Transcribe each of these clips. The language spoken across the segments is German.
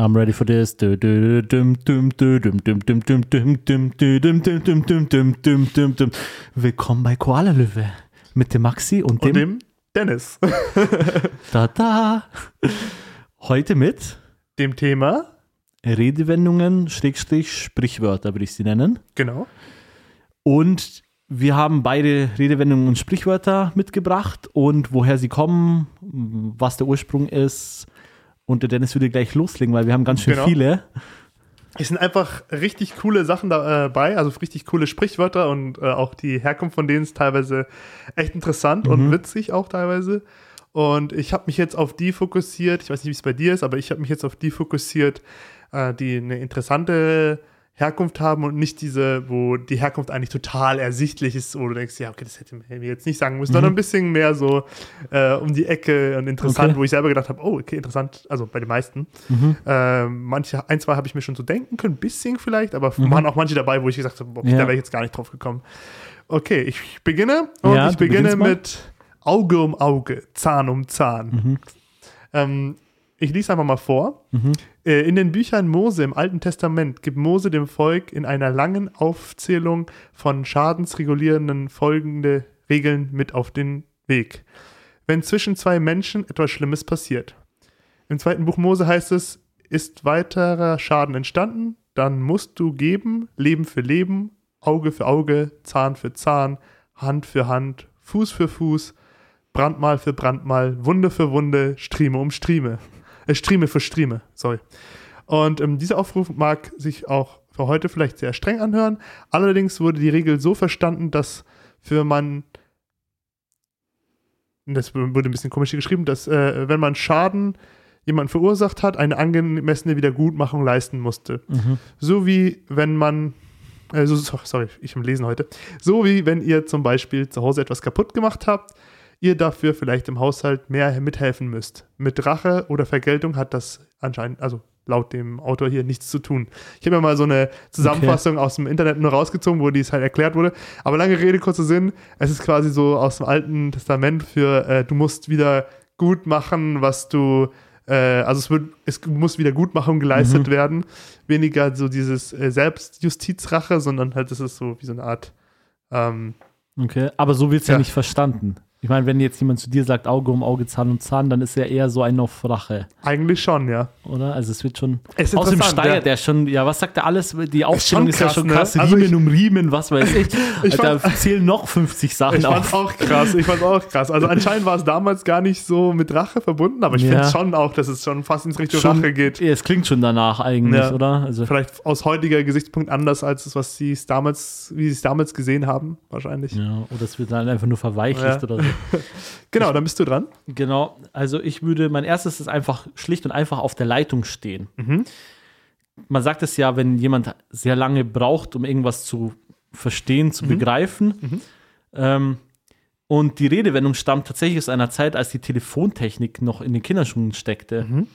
I'm ready for this. Willkommen bei Koala Löwe mit dem Maxi und dem, Und dem Dennis. da da. Heute mit dem Thema, Redewendungen, Schrägstrich, Sprichwörter würde ich sie nennen. genau. Und wir haben beide Redewendungen und Sprichwörter mitgebracht und woher sie kommen, was der Ursprung ist. Und der Dennis würde gleich loslegen, weil wir haben ganz schön Genau. viele. Es sind einfach richtig coole Sachen dabei, also richtig coole Sprichwörter und äh, auch die Herkunft von denen ist teilweise echt interessant Mhm. und witzig auch teilweise. Und ich habe mich jetzt auf die fokussiert, ich weiß nicht, wie es bei dir ist, aber ich habe mich jetzt auf die fokussiert, äh, die eine interessante Herkunft haben und nicht diese, wo die Herkunft eigentlich total ersichtlich ist, wo du denkst, ja, okay, das hätte mir jetzt nicht sagen müssen, sondern ein bisschen mehr so äh, um die Ecke und interessant, Mhm. Okay. wo ich selber gedacht habe, oh, okay, interessant, also bei den meisten. Mhm. Äh, manche, ein, zwei habe ich mir schon so denken können, ein bisschen vielleicht, aber waren auch manche dabei, wo ich gesagt habe, Mhm. Ja. da wäre ich jetzt gar nicht drauf gekommen. Okay, ich beginne und Ja, ich beginne mit Auge um Auge, Zahn um Zahn. Mhm. Ähm, ich lese einfach mal vor. Äh, In den Büchern Mose im Alten Testament gibt Mose dem Volk in einer langen Aufzählung von schadensregulierenden folgende Regeln mit auf den Weg. Wenn zwischen zwei Menschen etwas Schlimmes passiert. Im zweiten Buch Mose heißt es, ist weiterer Schaden entstanden, dann musst du geben, Leben für Leben, Auge für Auge, Zahn für Zahn, Hand für Hand, Fuß für Fuß, Brandmal für Brandmal, Wunde für Wunde, Strieme um Strieme. Äh, Strieme für Strieme, sorry. Und ähm, dieser Aufruf mag sich auch für heute vielleicht sehr streng anhören. Allerdings wurde die Regel so verstanden, dass für man, das wurde ein bisschen komisch geschrieben, dass äh, wenn man Schaden jemand verursacht hat, eine angemessene Wiedergutmachung leisten musste. Mhm. So wie wenn man, äh, so, so- sorry, ich am Lesen heute, so wie wenn ihr zum Beispiel zu Hause etwas kaputt gemacht habt, ihr dafür vielleicht im Haushalt mehr mithelfen müsst. Mit Rache oder Vergeltung hat das anscheinend, also laut dem Autor hier, nichts zu tun. Ich habe mir mal so eine Zusammenfassung aus dem Internet nur rausgezogen, wo dies halt erklärt wurde. Aber lange Rede, kurzer Sinn, es ist quasi so aus dem Alten Testament für, äh, du musst wieder gut machen, was du äh, also es, wird, es muss Wiedergutmachung geleistet Mhm. werden. Weniger so dieses äh, Selbstjustizrache, sondern halt, das ist so wie so eine Art. Ähm, Okay, aber so wird es ja. Ja. nicht verstanden. Ich meine, wenn jetzt jemand zu dir sagt, Auge um Auge, Zahn um Zahn, dann ist ja eher so ein auf Rache, eigentlich schon, ja. oder? Also es wird schon. Es ist Außerdem interessant, steigert ja. der schon, ja, was sagt er alles? Die Aufzählung schon ist, ja krass, schon ne? krass. Also Riemen ich- um Riemen, was weiß ich. Ich fand- zählen noch 50 Sachen Ich fand's auf. auch krass. Ich fand's auch krass. Also anscheinend war es damals gar nicht so mit Rache verbunden, aber ich Ja. finde schon auch, dass es schon fast ins Richtung Schon- Rache geht. Ja, es klingt schon danach eigentlich, Ja. oder? Also, Vielleicht aus heutiger Gesichtspunkt anders als das, was sie es damals, wie sie es damals gesehen haben, wahrscheinlich. ja, oder es wird dann einfach nur verweichlicht oder so. Genau, dann bist du dran. Genau, also ich würde, mein erstes ist einfach schlicht und einfach auf der Leitung stehen. Mhm. Man sagt es ja, wenn jemand sehr lange braucht, um irgendwas zu verstehen, Mhm. zu begreifen. Ähm, und die Redewendung stammt tatsächlich aus einer Zeit, als die Telefontechnik noch in den Kinderschuhen steckte. Mhm.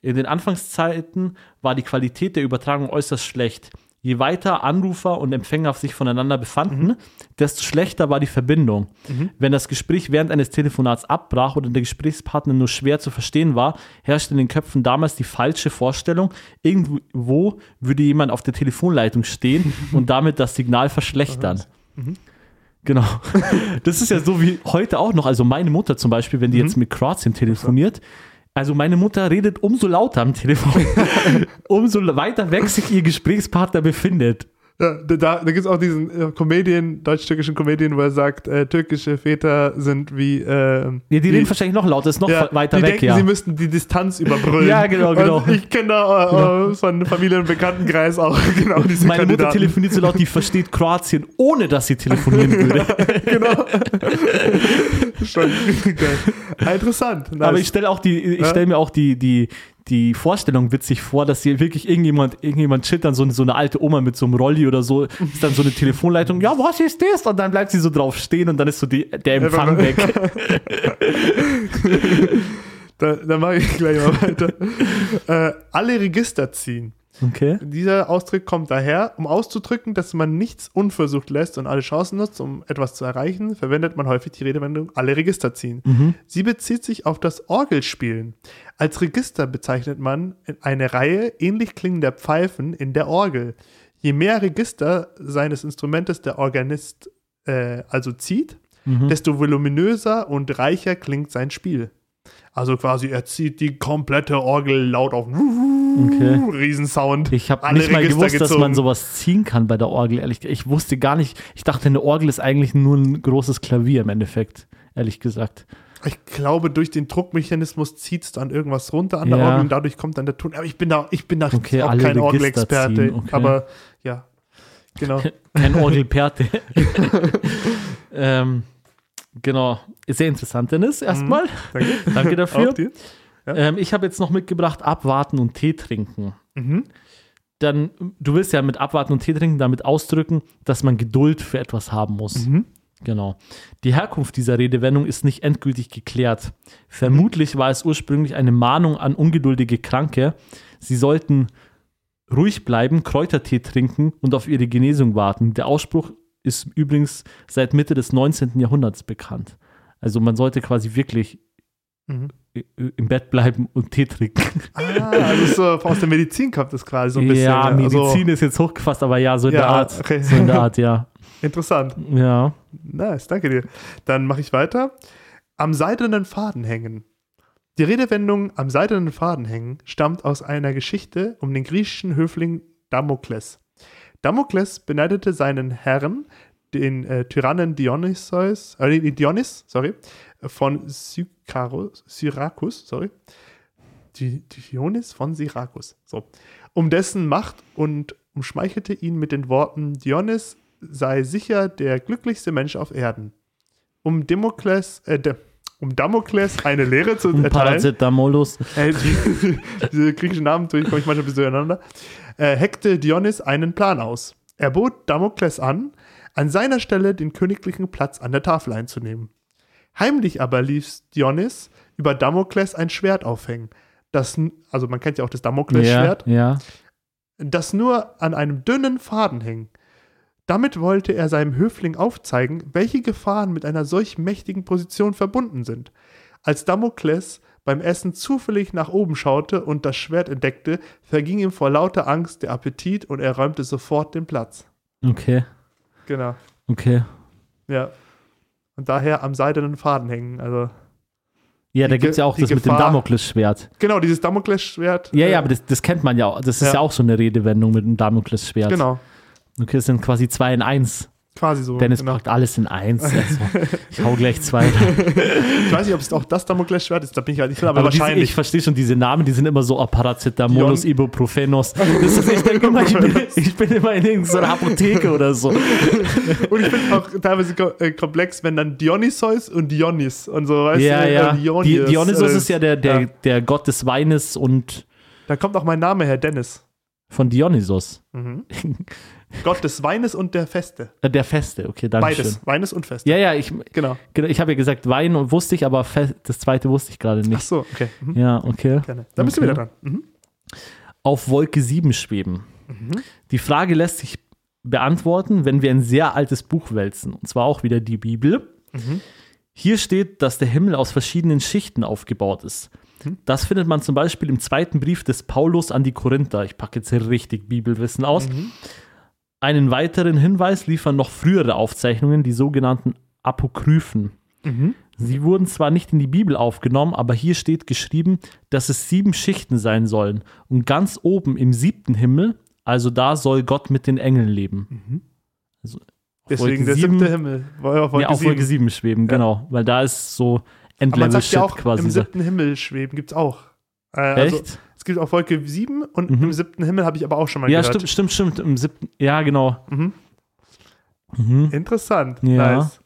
In den Anfangszeiten war die Qualität der Übertragung äußerst schlecht. Je weiter Anrufer und Empfänger sich voneinander befanden, Mhm. desto schlechter war die Verbindung. Wenn das Gespräch während eines Telefonats abbrach oder der Gesprächspartner nur schwer zu verstehen war, herrschte in den Köpfen damals die falsche Vorstellung, irgendwo würde jemand auf der Telefonleitung stehen und damit das Signal verschlechtern. Genau. Das ist ja so wie heute auch noch. Also meine Mutter zum Beispiel, wenn die jetzt mit Kroatien telefoniert, also meine Mutter redet umso lauter am Telefon, umso weiter weg sich ihr Gesprächspartner befindet. Da da, da gibt es auch diesen äh, Comedian, deutsch-türkischen Comedian, wo er sagt, äh, türkische Väter sind wie. Äh, Ja, die reden wahrscheinlich noch lauter, ist noch ja, weiter die weg, denken, ja. sie müssten die Distanz überbrüllen. Ja, genau, genau. Und ich kenne da äh, von Familie- und Bekanntenkreis auch genau diese Meine Mutter Kandidaten. telefoniert so laut, die versteht Kroatien, ohne dass sie telefonieren würde. genau. Schon geil. Interessant. Nice. Aber ich stelle auch die, ich stelle mir auch die, die, die Vorstellung witzig vor, dass hier wirklich irgendjemand, irgendjemand chillt dann so, eine- so eine alte Oma mit so einem Rolli oder so, ist dann so eine Telefonleitung, ja, was ist das? Und dann bleibt sie so drauf stehen und dann ist so die, der Empfang weg. Da, da mache ich gleich mal weiter. äh, alle Register ziehen. Okay. Dieser Ausdruck kommt daher, um auszudrücken, dass man nichts unversucht lässt und alle Chancen nutzt, um etwas zu erreichen, verwendet man häufig die Redewendung alle Register ziehen. Mhm. Sie bezieht sich auf das Orgelspielen. Als Register bezeichnet man eine Reihe ähnlich klingender Pfeifen in der Orgel. Je mehr Register seines Instrumentes der Organist äh, also zieht, Mhm. desto voluminöser und reicher klingt sein Spiel. Also quasi, er zieht die komplette Orgel laut auf. Okay. Riesensound. Ich habe nicht mal Register gewusst, dass gezogen. man sowas ziehen kann bei der Orgel. Ehrlich, ich wusste gar nicht. Ich dachte, eine Orgel ist eigentlich nur ein großes Klavier im Endeffekt. Ehrlich gesagt. Ich glaube, durch den Druckmechanismus zieht es dann irgendwas runter an der Ja. Orgel und dadurch kommt dann der Ton. Aber ich bin da, ich bin da Okay, auch kein Orgelexperte. okay. Aber ja, genau. Kein Orgelperte. ähm, genau. Sehr interessant, Dennis, erstmal. Danke. Danke dafür. Ja. Ähm, ich habe jetzt noch mitgebracht, abwarten und Tee trinken. Mhm. Dann, du willst ja mit abwarten und Tee trinken damit ausdrücken, dass man Geduld für etwas haben muss. Mhm. Genau. Die Herkunft dieser Redewendung ist nicht endgültig geklärt. Vermutlich war es ursprünglich eine Mahnung an ungeduldige Kranke. Sie sollten ruhig bleiben, Kräutertee trinken und auf ihre Genesung warten. Der Ausspruch ist übrigens seit Mitte des 19. Jahrhunderts bekannt. Also man sollte quasi wirklich Mhm. Im Bett bleiben und Tee trinken. Ah, also so aus der Medizin kommt das quasi so ein bisschen. ja, Medizin Also, ist jetzt hochgefasst, aber ja, so in Ja, der Art. okay. So in der Art, ja. interessant. Ja. Nice, danke dir. Dann mache ich weiter. Am seidenen Faden hängen. Die Redewendung am seidenen Faden hängen stammt aus einer Geschichte um den griechischen Höfling Damokles. Damokles beneidete seinen Herrn, den äh, Tyrannen Dionysos, äh, Dionys, sorry, von Sykarus, Syrakus, sorry, Di- Dionys von Syrakus, so, um dessen Macht und umschmeichelte ihn mit den Worten, Dionys sei sicher der glücklichste Mensch auf Erden. Um Demokles, äh, de, um Damokles eine Lehre zu Und erteilen, Paracetamolus. äh, die, diese griechischen Namen tue komme ich manchmal ein bisschen durcheinander, äh, heckte Dionys einen Plan aus. Er bot Damokles an, an seiner Stelle den königlichen Platz an der Tafel einzunehmen. Heimlich aber ließ Dionys über Damokles ein Schwert aufhängen, das, also man kennt ja auch das Ja, Damokles-Schwert, ja. das nur an einem dünnen Faden hing. Damit wollte er seinem Höfling aufzeigen, welche Gefahren mit einer solch mächtigen Position verbunden sind. Als Damokles beim Essen zufällig nach oben schaute und das Schwert entdeckte, verging ihm vor lauter Angst der Appetit und er räumte sofort den Platz. Okay, Genau, okay. ja. Und daher am seidenen Faden hängen. Also, Ja, da gibt es ja auch das die mit dem Gefahr- Damoklesschwert. genau, dieses Damokles-Schwert. Ja, äh, ja, aber das, das kennt man ja auch. Das ist ja, Ja. auch so eine Redewendung mit dem Damoklesschwert. Genau, Okay, das sind quasi zwei in eins. Quasi so. Dennis genau. packt alles in eins. Also, ich hau gleich zwei. Ich weiß nicht, ob es auch das Damokles-Schwert ist, da bin ich halt nicht drin, aber, Aber diese, wahrscheinlich. ich verstehe schon diese Namen, die sind immer so Paracetamolus, Dion- Ibuprofenos. Das ist, ich denke immer, ich bin, ich bin immer in irgendeiner Apotheke oder so. Und ich finde auch teilweise äh, komplex, wenn dann Dionysos und Dionys und so, weißt ja, du? ja. äh, Di Dionysos, äh, ist ja der, der, ja. der Gott des Weines und Da kommt auch mein Name her, Dennis. von Dionysos. Mhm. Gott des Weines und der Feste. Äh, Der Feste, okay, danke schön. Beides. Weines und Feste. Ja, ja, ich, Genau. genau, ich habe ja gesagt Wein und wusste ich, aber Fe das zweite wusste ich gerade Ach nicht. so, okay. Mhm. Ja, okay. Gerne. Dann bist Okay. du wieder dran. Mhm. Auf Wolke 7 schweben. Mhm. Die Frage lässt sich beantworten, wenn wir ein sehr altes Buch wälzen, und zwar auch wieder die Bibel. Mhm. Hier steht, dass der Himmel aus verschiedenen Schichten aufgebaut ist. Mhm. Das findet man zum Beispiel im zweiten Brief des Paulus an die Korinther. Ich packe jetzt hier richtig Bibelwissen aus. Mhm. Einen weiteren Hinweis liefern noch frühere Aufzeichnungen, die sogenannten Apokryphen. Mhm. Sie wurden zwar nicht in die Bibel aufgenommen, aber hier steht geschrieben, dass es sieben Schichten sein sollen. Und ganz oben im siebten Himmel, also da soll Gott mit den Engeln leben. Mhm. Also auf Deswegen Wolke der sieben- siebte Himmel. Wolke ja, auf Wolke 7 schweben, Ja. genau. Weil da ist so Aber man Endlevel sagt Shit ja quasi. im siebten Himmel schweben gibt es auch. Äh, also, Echt? es gibt auch Wolke 7 und Mhm. im siebten Himmel habe ich aber auch schon mal Ja, gehört. stimmt, stimmt, stimmt. Im siebten, ja, genau. Mhm. Mhm. Interessant. Ja. Nice.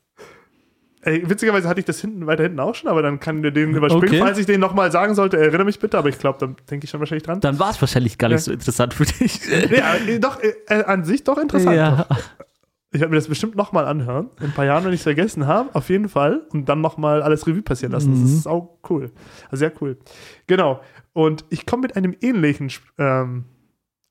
Ey, witzigerweise hatte ich das hinten weiter hinten auch schon, aber dann kann der den überspringen. Okay. Falls ich den nochmal sagen sollte, erinnere mich bitte, aber ich glaube, dann denke ich schon wahrscheinlich dran. Dann war es wahrscheinlich gar nicht Ja. so interessant für dich. ja, doch, äh, an sich doch interessant. ja. Doch. Ich werde mir das bestimmt nochmal anhören. In ein paar Jahren, wenn ich es vergessen habe, auf jeden Fall. Und dann nochmal alles Revue passieren lassen. Das Mhm. ist auch cool. Also sehr cool. Genau. Und ich komme mit einem ähnlichen ähm,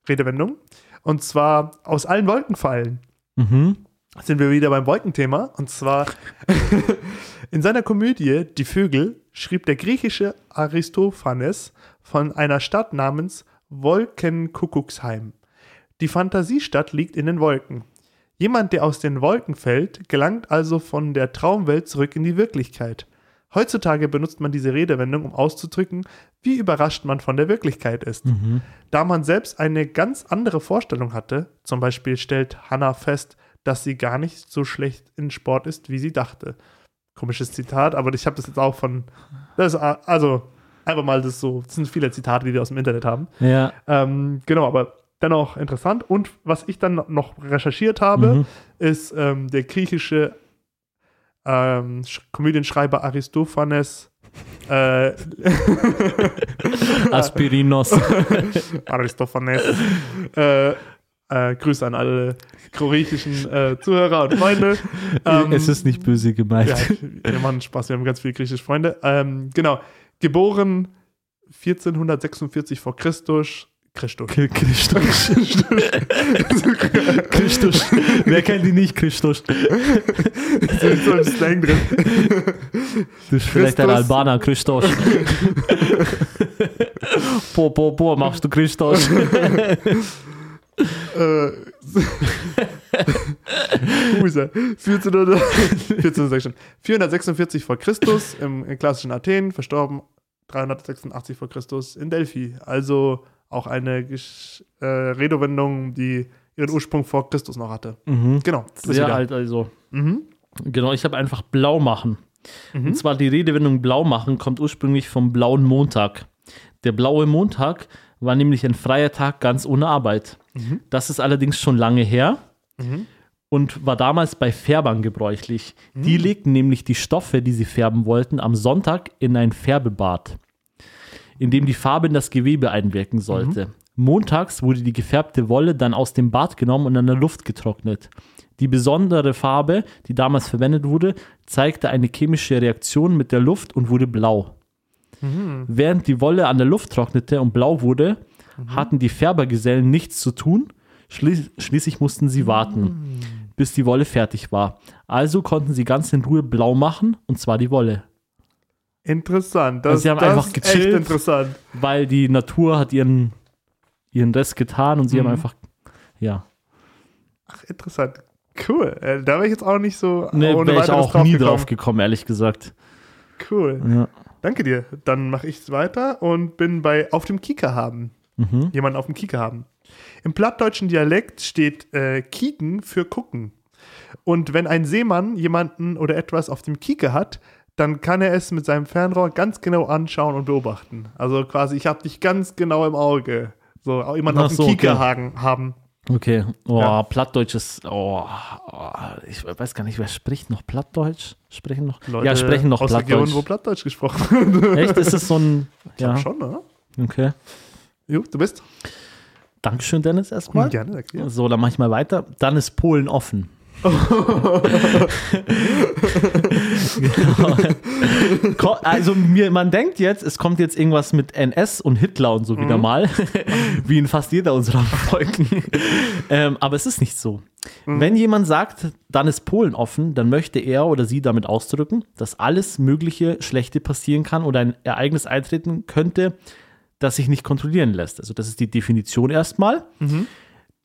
Redewendung. Und zwar aus allen Wolken fallen. Mhm. Sind wir wieder beim Wolkenthema. Und zwar in seiner Komödie Die Vögel schrieb der griechische Aristophanes von einer Stadt namens Wolkenkuckucksheim. Die Fantasiestadt liegt in den Wolken. Jemand, der aus den Wolken fällt, gelangt also von der Traumwelt zurück in die Wirklichkeit. Heutzutage benutzt man diese Redewendung, um auszudrücken, wie überrascht man von der Wirklichkeit ist. Da man selbst eine ganz andere Vorstellung hatte, zum Beispiel stellt Hannah fest, dass sie gar nicht so schlecht in Sport ist, wie sie dachte. Komisches Zitat, aber ich habe das jetzt auch von, das also einfach mal das so, das sind viele Zitate, die wir aus dem Internet haben. Ja. Ähm, genau, aber dennoch interessant. Und was ich dann noch recherchiert habe, Mhm. ist ähm, der griechische ähm, Sch- Komödienschreiber Aristophanes. Äh, Aspirinos. Aristophanes. äh, äh, Grüße an alle griechischen äh, Zuhörer und Freunde. Ähm, es ist nicht böse gemeint. ja, wir machen Spaß, wir haben ganz viele griechische Freunde. Ähm, genau, geboren 1446 vor Christus. Christus. Christus. Christus. Wer kennt die nicht, Christus? so im Slang drin. Du bist vielleicht ein. Albaner, Christus. po, po, po, machst du Christus? Äh, ist? 1400, 1446 446 vor Christus im, im klassischen Athen, verstorben 386 vor Christus in Delphi. Also auch eine Gesch äh, Redewendung, die ihren Ursprung vor Christus noch hatte. Mhm. Genau. Sehr wieder. alt also. Mhm. Genau, ich habe einfach blau machen. Mhm. Und zwar die Redewendung blau machen kommt ursprünglich vom blauen Montag. Der blaue Montag war nämlich ein freier Tag ganz ohne Arbeit. Mhm. Das ist allerdings schon lange her Mhm. und war damals bei Färbern gebräuchlich. Die Mhm. legten nämlich die Stoffe, die sie färben wollten, am Sonntag in ein Färbebad, in dem die Farbe in das Gewebe einwirken sollte. Mhm. Montags wurde die gefärbte Wolle dann aus dem Bad genommen und an der Luft getrocknet. Die besondere Farbe, die damals verwendet wurde, zeigte eine chemische Reaktion mit der Luft und wurde blau. Mhm. Während die Wolle an der Luft trocknete und blau wurde, hatten die Färbergesellen nichts zu tun. Schli schließlich mussten sie warten, bis die Wolle fertig war. Also konnten sie ganz in Ruhe blau machen, und zwar die Wolle. Interessant. Das, Also sie haben das einfach ist gechillt. echt interessant. Weil die Natur hat ihren, ihren Rest getan und sie Mhm. haben einfach, ja. Ach, interessant. Cool. Äh, da wäre ich jetzt auch nicht so Ne, ohne wäre ich auch nie gekommen. drauf gekommen, ehrlich gesagt. Cool. Ja. Danke dir. Dann mache ich weiter und bin bei auf dem Kieker haben. Mhm. Jemanden auf dem Kieker haben. Im plattdeutschen Dialekt steht äh, Kieken für gucken. Und wenn ein Seemann jemanden oder etwas auf dem Kieker hat, dann kann er es mit seinem Fernrohr ganz genau anschauen und beobachten. Also quasi, ich habe dich ganz genau im Auge. So, auch jemanden Ach auf dem so, Kieker okay. haben. Okay. Oh, Ja. Plattdeutsch ist. Oh, oh, ich weiß gar nicht, wer spricht noch Plattdeutsch? Sprechen noch? Leute ja, sprechen noch aus Plattdeutsch. Regionen, wo Plattdeutsch gesprochen wird. Echt? Ist es so ein. Ja. Ja, Schon, ne? okay. Jo, du bist? Dankeschön, Dennis, erstmal. Gerne, danke. So, dann mache ich mal weiter. Dann ist Polen offen. Genau. Also mir, man denkt jetzt, es kommt jetzt irgendwas mit NS und Hitler und so wieder mal, wie in fast jeder unserer Folgen. ähm, aber es ist nicht so. Wenn jemand sagt, dann ist Polen offen, dann möchte er oder sie damit ausdrücken, dass alles mögliche Schlechte passieren kann oder ein Ereignis eintreten könnte, das sich nicht kontrollieren lässt. Also das ist die Definition erstmal.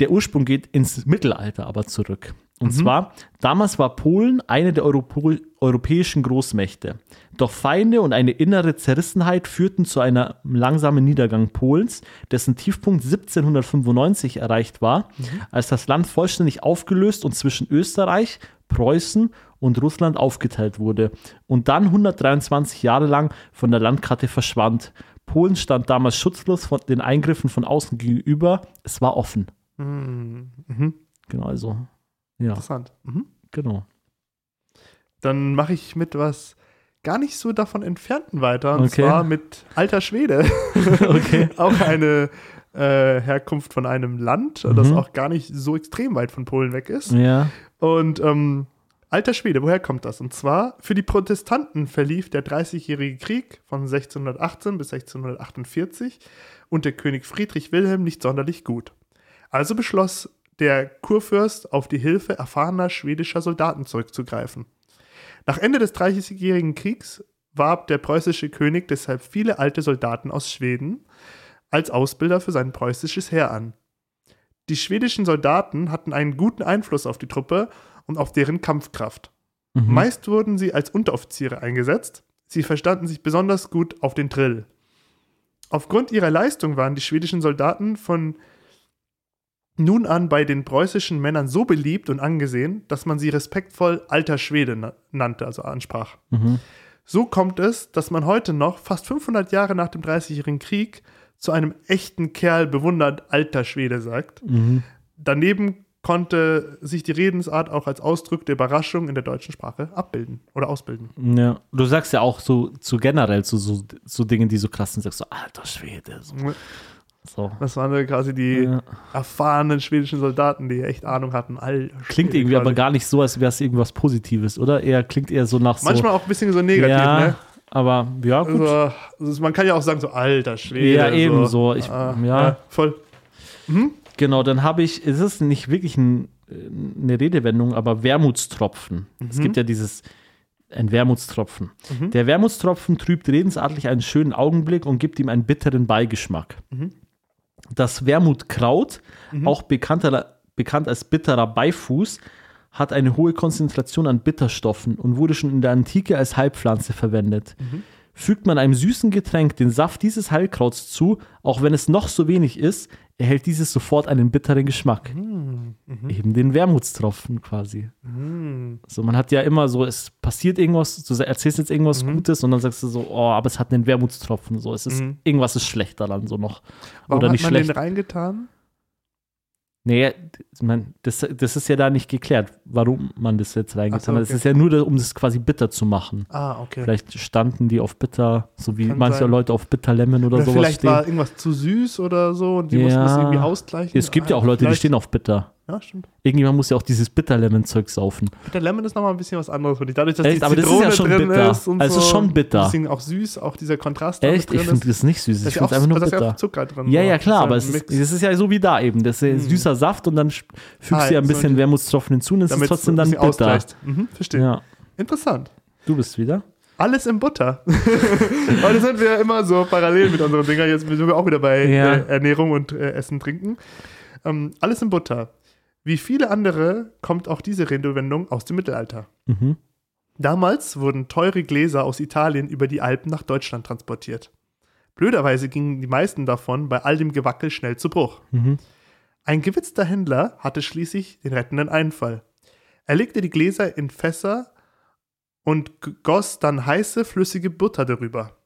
Der Ursprung geht ins Mittelalter aber zurück. Und zwar, damals war Polen eine der Europo europäischen Großmächte. Doch Feinde und eine innere Zerrissenheit führten zu einem langsamen Niedergang Polens, dessen Tiefpunkt 1795 erreicht war, als das Land vollständig aufgelöst und zwischen Österreich, Preußen und Russland aufgeteilt wurde und dann 123 Jahre lang von der Landkarte verschwand. Polen stand damals schutzlos von den Eingriffen von außen gegenüber. Es war offen. Mhm. Mhm. Genau, also. Ja, Interessant. Mhm. genau. Dann mache ich mit was gar nicht so davon entfernten weiter. Und Okay. zwar mit Alter Schwede. Okay. auch eine äh, Herkunft von einem Land, das Mhm. auch gar nicht so extrem weit von Polen weg ist. Ja. Und ähm, Alter Schwede, woher kommt das? Und zwar, für die Protestanten verlief der Dreißigjährige Krieg von 1618 bis 1648 unter König Friedrich Wilhelm nicht sonderlich gut. Also beschloss der Kurfürst auf die Hilfe erfahrener schwedischer Soldaten zurückzugreifen. Nach Ende des Dreißigjährigen Kriegs warb der preußische König deshalb viele alte Soldaten aus Schweden als Ausbilder für sein preußisches Heer an. Die schwedischen Soldaten hatten einen guten Einfluss auf die Truppe und auf deren Kampfkraft. Mhm. Meist wurden sie als Unteroffiziere eingesetzt. Sie verstanden sich besonders gut auf den Drill. Aufgrund ihrer Leistung waren die schwedischen Soldaten von nun an bei den preußischen Männern so beliebt und angesehen, dass man sie respektvoll alter Schwede na- nannte, also ansprach. Mhm. So kommt es, dass man heute noch, fast 500 Jahre nach dem Dreißigjährigen Krieg, zu einem echten Kerl bewundert alter Schwede sagt. Mhm. Daneben konnte sich die Redensart auch als Ausdruck der Überraschung in der deutschen Sprache abbilden oder ausbilden. Ja. Du sagst ja auch so, so generell zu so, so Dingen, die so krass sind, sagst so, alter Schwede. So. So. Das waren quasi die Ja. erfahrenen schwedischen Soldaten, die echt Ahnung hatten. Alter Klingt irgendwie quasi. aber gar nicht so, als wäre es irgendwas Positives, oder? Eher klingt eher so nach so. Manchmal auch ein bisschen so negativ, ja, ne? aber ja, gut. Also, also man kann ja auch sagen, so alter Schwede. Ja, ebenso. Ich- ah, ja. voll. Genau, dann habe ich, es ist nicht wirklich ein, eine Redewendung, aber Wermutstropfen. Es gibt ja dieses, ein Wermutstropfen. Mhm. Der Wermutstropfen trübt redensartlich einen schönen Augenblick und gibt ihm einen bitteren Beigeschmack. Mhm. Das Wermutkraut, auch bekannter, bekannt als bitterer Beifuß, hat eine hohe Konzentration an Bitterstoffen und wurde schon in der Antike als Heilpflanze verwendet. Mhm. Fügt man einem süßen Getränk den Saft dieses Heilkrauts zu, auch wenn es noch so wenig ist, erhält dieses sofort einen bitteren Geschmack. Mhm. Eben den Wermutstropfen quasi. So, man hat ja immer so, es passiert irgendwas, du erzählst jetzt irgendwas Mhm. Gutes und dann sagst du so, oh, aber es hat einen Wermutstropfen. So, es ist, Mhm. irgendwas ist schlecht daran, so noch. Warum Oder hat nicht man schlecht. den reingetan? Nee, man, das, das ist ja da nicht geklärt, warum man das jetzt reingetan hat. Es ist ja nur, um das quasi bitter zu machen. Ah, okay. Vielleicht standen die auf bitter, so wie Kann manche sein. Leute auf Bitterlemon oder, Oder sowas vielleicht stehen. war irgendwas zu süß oder so und die Ja. mussten das irgendwie ausgleichen. es gibt ja auch Leute, die vielleicht- stehen auf bitter. Ja, stimmt. Irgendjemand muss ja auch dieses Bitterlemon-Zeug saufen. Bitter Lemon ist nochmal ein bisschen was anderes, ich. Dadurch, dass Echt? die Aber das ist ja schon drin bitter. ist und Also so. es ist schon bitter. Bisschen auch süß, auch dieser Kontrast. da Echt? Ich finde das nicht süß. Ich finde es einfach nur da ist ja bitter. auch Zucker drin. Ja, so. ja, klar, aber es ist, es ist ja so wie da eben. Das ist Hm. süßer Saft und dann fügst Ah, du ja ein so bisschen die- Wermutstropfen hinzu und es ist trotzdem dann bitter. ausgleicht. Mhm, verstehe. Ja, Interessant. du bist wieder. Alles in Butter. Heute sind wir immer so parallel mit unseren Dingern. Jetzt sind wir auch wieder bei Ja. äh, Ernährung und äh, Essen, Trinken. Ähm, alles in Butter. Wie viele andere kommt auch diese Redewendung aus dem Mittelalter. Mhm. Damals wurden teure Gläser aus Italien über die Alpen nach Deutschland transportiert. Blöderweise gingen die meisten davon bei all dem Gewackel schnell zu Bruch. Mhm. Ein gewitzter Händler hatte schließlich den rettenden Einfall. Er legte die Gläser in Fässer und goss dann heiße, flüssige Butter darüber.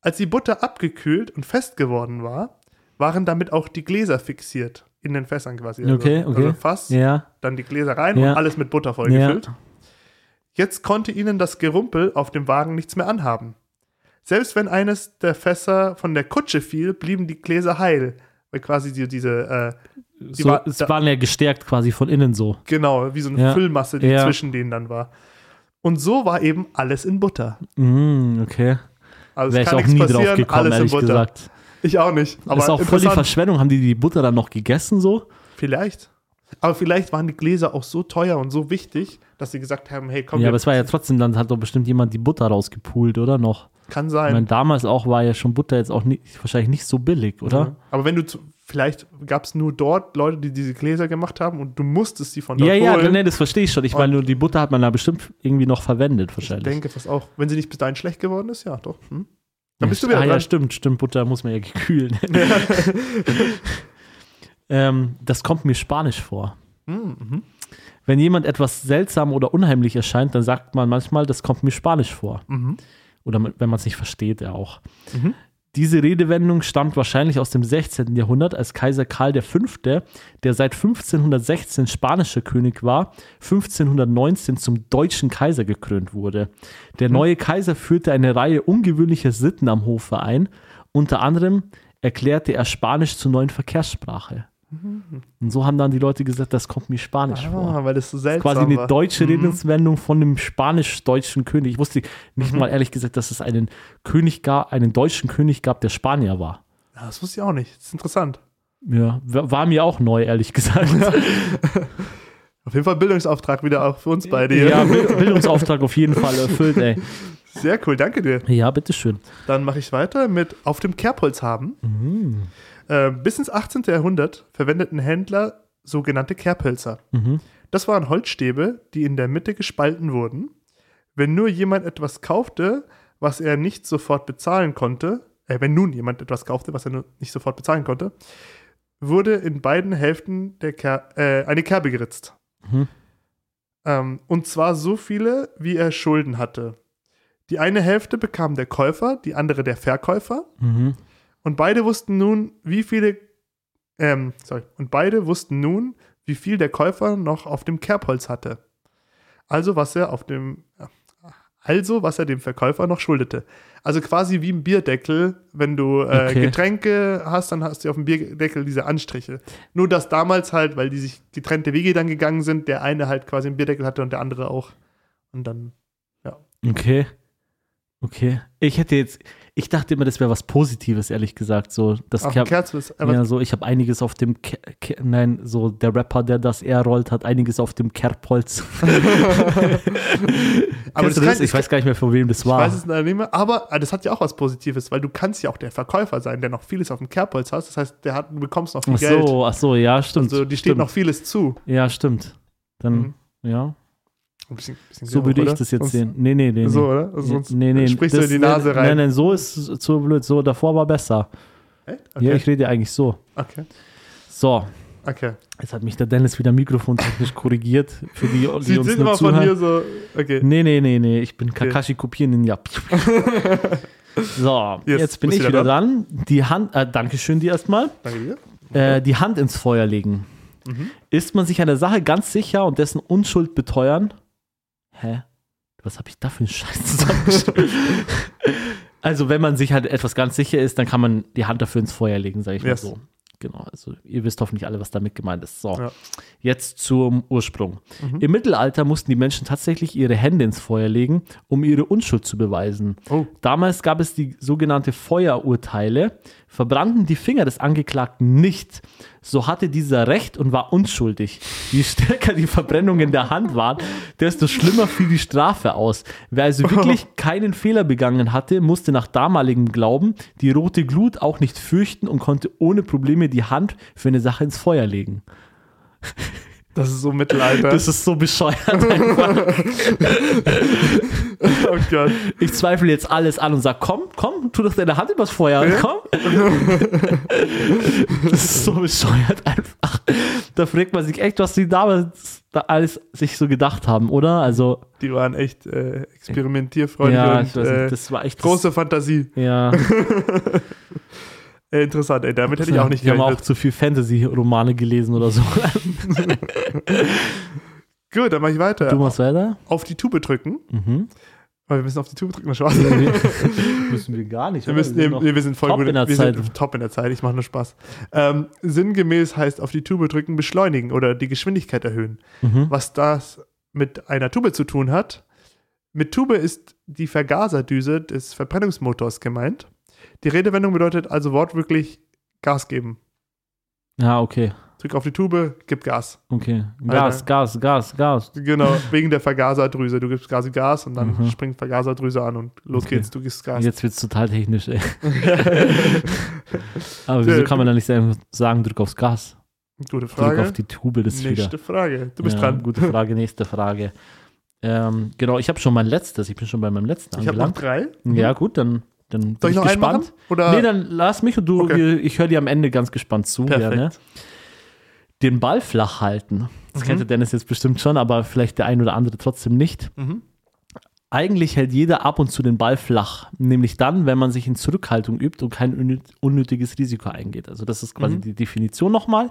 Als die Butter abgekühlt und fest geworden war, waren damit auch die Gläser fixiert. In den Fässern quasi. Also, Okay, okay. Also Fass, Ja, dann die Gläser rein Ja. und alles mit Butter ja. vollgefüllt. Jetzt konnte ihnen das Gerumpel auf dem Wagen nichts mehr anhaben. Selbst wenn eines der Fässer von der Kutsche fiel, blieben die Gläser heil. Weil quasi die, diese, äh, die So, war- es da- waren ja gestärkt quasi von innen so. genau, wie so eine Ja. Füllmasse, die Ja. zwischen denen dann war. Und so war eben alles in Butter. Mhm, okay. Also Wäre ich kann auch nichts nie passieren, drauf gekommen, alles in ehrlich Butter. gesagt. Ich auch nicht. Aber ist auch voll die. Verschwendung. Haben die die Butter dann noch gegessen so? Vielleicht. Aber vielleicht waren die Gläser auch so teuer und so wichtig, dass sie gesagt haben, hey, komm, Ja, aber es war ja trotzdem, dann hat doch bestimmt jemand die Butter rausgepult, oder noch? kann Ich sein. meine, damals auch war ja schon Butter jetzt auch nicht, wahrscheinlich nicht so billig, oder? Ja. Aber wenn du, vielleicht gab es nur dort Leute, die diese Gläser gemacht haben und du musstest sie von dort Ja, ja, holen. nee, das verstehe ich schon. Ich Und- meine, nur die Butter hat man da bestimmt irgendwie noch verwendet, ich wahrscheinlich. denke fast auch. Wenn sie nicht bis dahin schlecht geworden ist, ja, doch. Hm? Dann ja, bist du wieder ah, ja, dran. stimmt, stimmt. Butter muss man ja gekühlen. ähm, das kommt mir spanisch vor. Hm, mhm. Wenn jemand etwas seltsam oder unheimlich erscheint, dann sagt man manchmal, das kommt mir spanisch vor. Mhm. Oder wenn man es nicht versteht, ja auch. Mhm. Diese Redewendung stammt wahrscheinlich aus dem 16. Jahrhundert, als Kaiser Karl V., der seit 1516 spanischer König war, 1519 zum deutschen Kaiser gekrönt wurde. Der neue Kaiser führte eine Reihe ungewöhnlicher Sitten am Hofe ein. Unter anderem erklärte er Spanisch zur neuen Verkehrssprache. Und so haben dann die Leute gesagt, das kommt mir Spanisch vor. Ah, weil das so seltsam Quasi eine war. deutsche Mhm. Redenswendung von dem spanisch-deutschen König. Ich wusste nicht Mhm. mal ehrlich gesagt, dass es einen König gab, einen deutschen König gab, der Spanier war. Ja, das wusste ich auch nicht. Das ist interessant. Ja, wa- war mir auch neu, ehrlich gesagt. Auf jeden Fall Bildungsauftrag wieder auch für uns beide hier. ja, Bild- Bildungsauftrag auf jeden Fall erfüllt, ey. Sehr cool, danke dir. Ja, bitteschön. Dann mache ich weiter mit Auf dem Kerbholz haben. Äh, bis ins 18. Jahrhundert verwendeten Händler sogenannte Kerbhölzer. Mhm. Das waren Holzstäbe, die in der Mitte gespalten wurden. Wenn nur jemand etwas kaufte, was er nicht sofort bezahlen konnte, äh, wenn nun jemand etwas kaufte, was er nicht sofort bezahlen konnte, wurde in beiden Hälften der Ker äh, eine Kerbe geritzt. Mhm. Ähm, und zwar so viele, wie er Schulden hatte. Die eine Hälfte bekam der Käufer, die andere der Verkäufer. Mhm. Und beide wussten nun, wie viele, ähm, sorry, und beide wussten nun, wie viel der Käufer noch auf dem Kerbholz hatte. Also was er auf dem, also was er dem Verkäufer noch schuldete. Also quasi wie ein Bierdeckel, wenn du äh, Okay. Getränke hast, dann hast du auf dem Bierdeckel diese Anstriche. Nur dass damals halt, weil die sich getrennte Wege dann gegangen sind, der eine halt quasi einen Bierdeckel hatte und der andere auch. Und dann, Okay. Okay. Ich hätte jetzt, ich dachte immer, das wäre was Positives, ehrlich gesagt. So, das auf ja, so, ich habe einiges auf dem, Ke Ke nein, so der Rapper, der das eher rollt, hat einiges auf dem Kerbholz. Aber das das? kann- ich weiß gar nicht mehr, von wem das Ich war. weiß es nicht mehr, aber äh, das hat ja auch was Positives, weil du kannst ja auch der Verkäufer sein, der noch vieles auf dem Kerbholz hast. Das heißt, der hat, du bekommst noch viel ach Geld. so, ach so, ja, stimmt. Also die steht stimmt. noch vieles zu. Ja, stimmt. Dann, Mhm. ja, bisschen, bisschen so würde ich das jetzt Sonst- sehen. Nee, nee, nee. So, oder? Also sonst nee, nee, sprichst du das- in die Nase rein. Nein, nein, so ist zu blöd. So, davor war besser. Echt? Okay. Ja, ich rede eigentlich so. okay. So, okay. jetzt hat mich der Dennis wieder mikrofontechnisch korrigiert. Für die, die Sie uns sind nur immer von hier so. Okay. Nee, nee, nee, nee. Ich bin Kakashi Kopieren Ninja. So, Jetzt jetzt, bin ich du wieder wieder dran. Die Hand, äh, Dankeschön dir erstmal. Danke dir. Äh, die Hand ins Feuer legen. Mhm. Ist man sich einer Sache ganz sicher und dessen Unschuld beteuern? Hä? Was habe ich da für einen Scheiß zusammengestellt? also, wenn man sich halt etwas ganz sicher ist, dann kann man die Hand dafür ins Feuer legen, sage ich Yes. mal so. Genau, also ihr wisst hoffentlich alle, was damit gemeint ist. So, Ja. jetzt zum Ursprung. Mhm. Im Mittelalter mussten die Menschen tatsächlich ihre Hände ins Feuer legen, um ihre Unschuld zu beweisen. Oh. Damals gab es die sogenannte Feuerurteile. Verbrannten die Finger des Angeklagten nicht, so hatte dieser Recht und war unschuldig. Je stärker die Verbrennung in der Hand waren, desto schlimmer fiel die Strafe aus. Wer also wirklich keinen Fehler begangen hatte, musste nach damaligem Glauben die rote Glut auch nicht fürchten und konnte ohne Probleme die Hand für eine Sache ins Feuer legen. Das ist so Mittelalter. Das ist so bescheuert einfach. oh Gott. Ich zweifle jetzt alles an und sage, komm, komm, tu doch deine Hand übers Feuer, Ja? komm. das ist so bescheuert einfach. Da fragt man sich echt, was die damals da alles sich so gedacht haben, oder? Also, Die waren echt äh, experimentierfreudig ja, und äh, nicht, das war echt große Fantasie. Ja, interessant, ey. Damit hätte ich auch nicht Die haben auch gerechnet. zu viel Fantasy-Romane gelesen oder so. Gut, dann mache ich weiter. Du machst weiter? Auf die Tube drücken. Mhm. Weil wir müssen auf die Tube drücken. Spaß. Müssen wir gar nicht. Wir, müssen, Wir sind nee, wir sind voll top gut. in der wir Zeit. sind top in der Zeit. Ich mache nur Spaß. Ähm, sinngemäß heißt auf die Tube drücken beschleunigen oder die Geschwindigkeit erhöhen. Mhm. Was das mit einer Tube zu tun hat. Mit Tube ist die Vergaserdüse des Verbrennungsmotors gemeint. Die Redewendung bedeutet also wortwörtlich Gas geben. Ja, okay. Drück auf die Tube, gib Gas. Okay. Gas, Alter. Gas, Gas, Gas. Genau, wegen der Vergaserdrüse. Du gibst quasi Gas und dann Mhm. springt Vergaserdrüse an und los Okay. geht's, du gibst Gas. Jetzt wird es total technisch, ey. Aber wieso kann man dann nicht einfach sagen, drück aufs Gas? Gute Drück Frage. auf die Tube, das ist wieder. Nächste Frage. Du bist ja, dran. Gute Frage, nächste Frage. Ähm, genau, ich habe schon mein letztes, ich bin schon bei meinem letzten Ich habe noch angelangt. drei. Ja, gut, dann, dann bin Soll ich noch einen gespannt. machen? Oder? Nee, dann lass mich und du, Okay. ich höre dir am Ende ganz gespannt zu. Perfekt. Gerne. Den Ball flach halten. Das Mhm. kennt der Dennis jetzt bestimmt schon, aber vielleicht der ein oder andere trotzdem nicht. Mhm. Eigentlich hält jeder ab und zu den Ball flach. Nämlich dann, wenn man sich in Zurückhaltung übt und kein unnö- unnötiges Risiko eingeht. Also, das ist quasi Mhm. die Definition nochmal.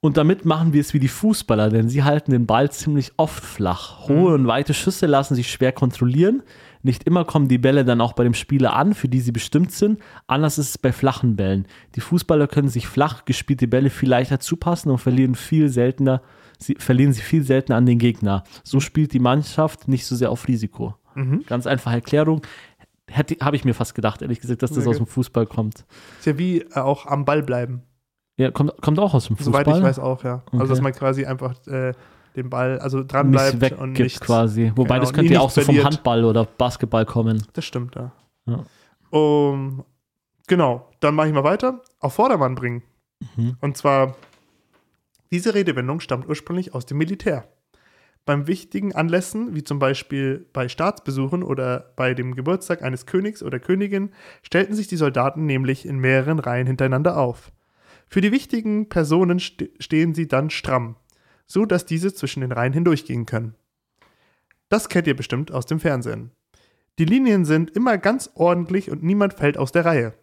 Und damit machen wir es wie die Fußballer, denn sie halten den Ball ziemlich oft flach. Hohe Mhm. und weite Schüsse lassen sich schwer kontrollieren. Nicht immer kommen die Bälle dann auch bei dem Spieler an, für die sie bestimmt sind. Anders ist es bei flachen Bällen. Die Fußballer können sich flach gespielte Bälle viel leichter zupassen und verlieren viel seltener, sie verlieren sie viel seltener an den Gegner. So spielt die Mannschaft nicht so sehr auf Risiko. Mhm. Ganz einfache Erklärung. Habe ich mir fast gedacht, ehrlich gesagt, dass das Sehr aus dem Fußball kommt. Ist ja wie äh, auch am Ball bleiben. Ja, kommt, kommt auch aus dem Fußball. Soweit ich weiß auch, ja. Okay. Also, dass man quasi einfach äh, den Ball, also dranbleibt weggibt und nicht. quasi. Wobei genau, das könnte ja auch so vom verliert. Handball oder Basketball kommen. Das stimmt, ja. Ja. Um, genau, dann mache ich mal weiter. Auf Vordermann bringen. Mhm. Und zwar, diese Redewendung stammt ursprünglich aus dem Militär. Beim wichtigen Anlässen, wie zum Beispiel bei Staatsbesuchen oder bei dem Geburtstag eines Königs oder Königin, stellten sich die Soldaten nämlich in mehreren Reihen hintereinander auf. Für die wichtigen Personen ste stehen sie dann stramm, so dass diese zwischen den Reihen hindurchgehen können. Das kennt ihr bestimmt aus dem Fernsehen. Die Linien sind immer ganz ordentlich und niemand fällt aus der Reihe.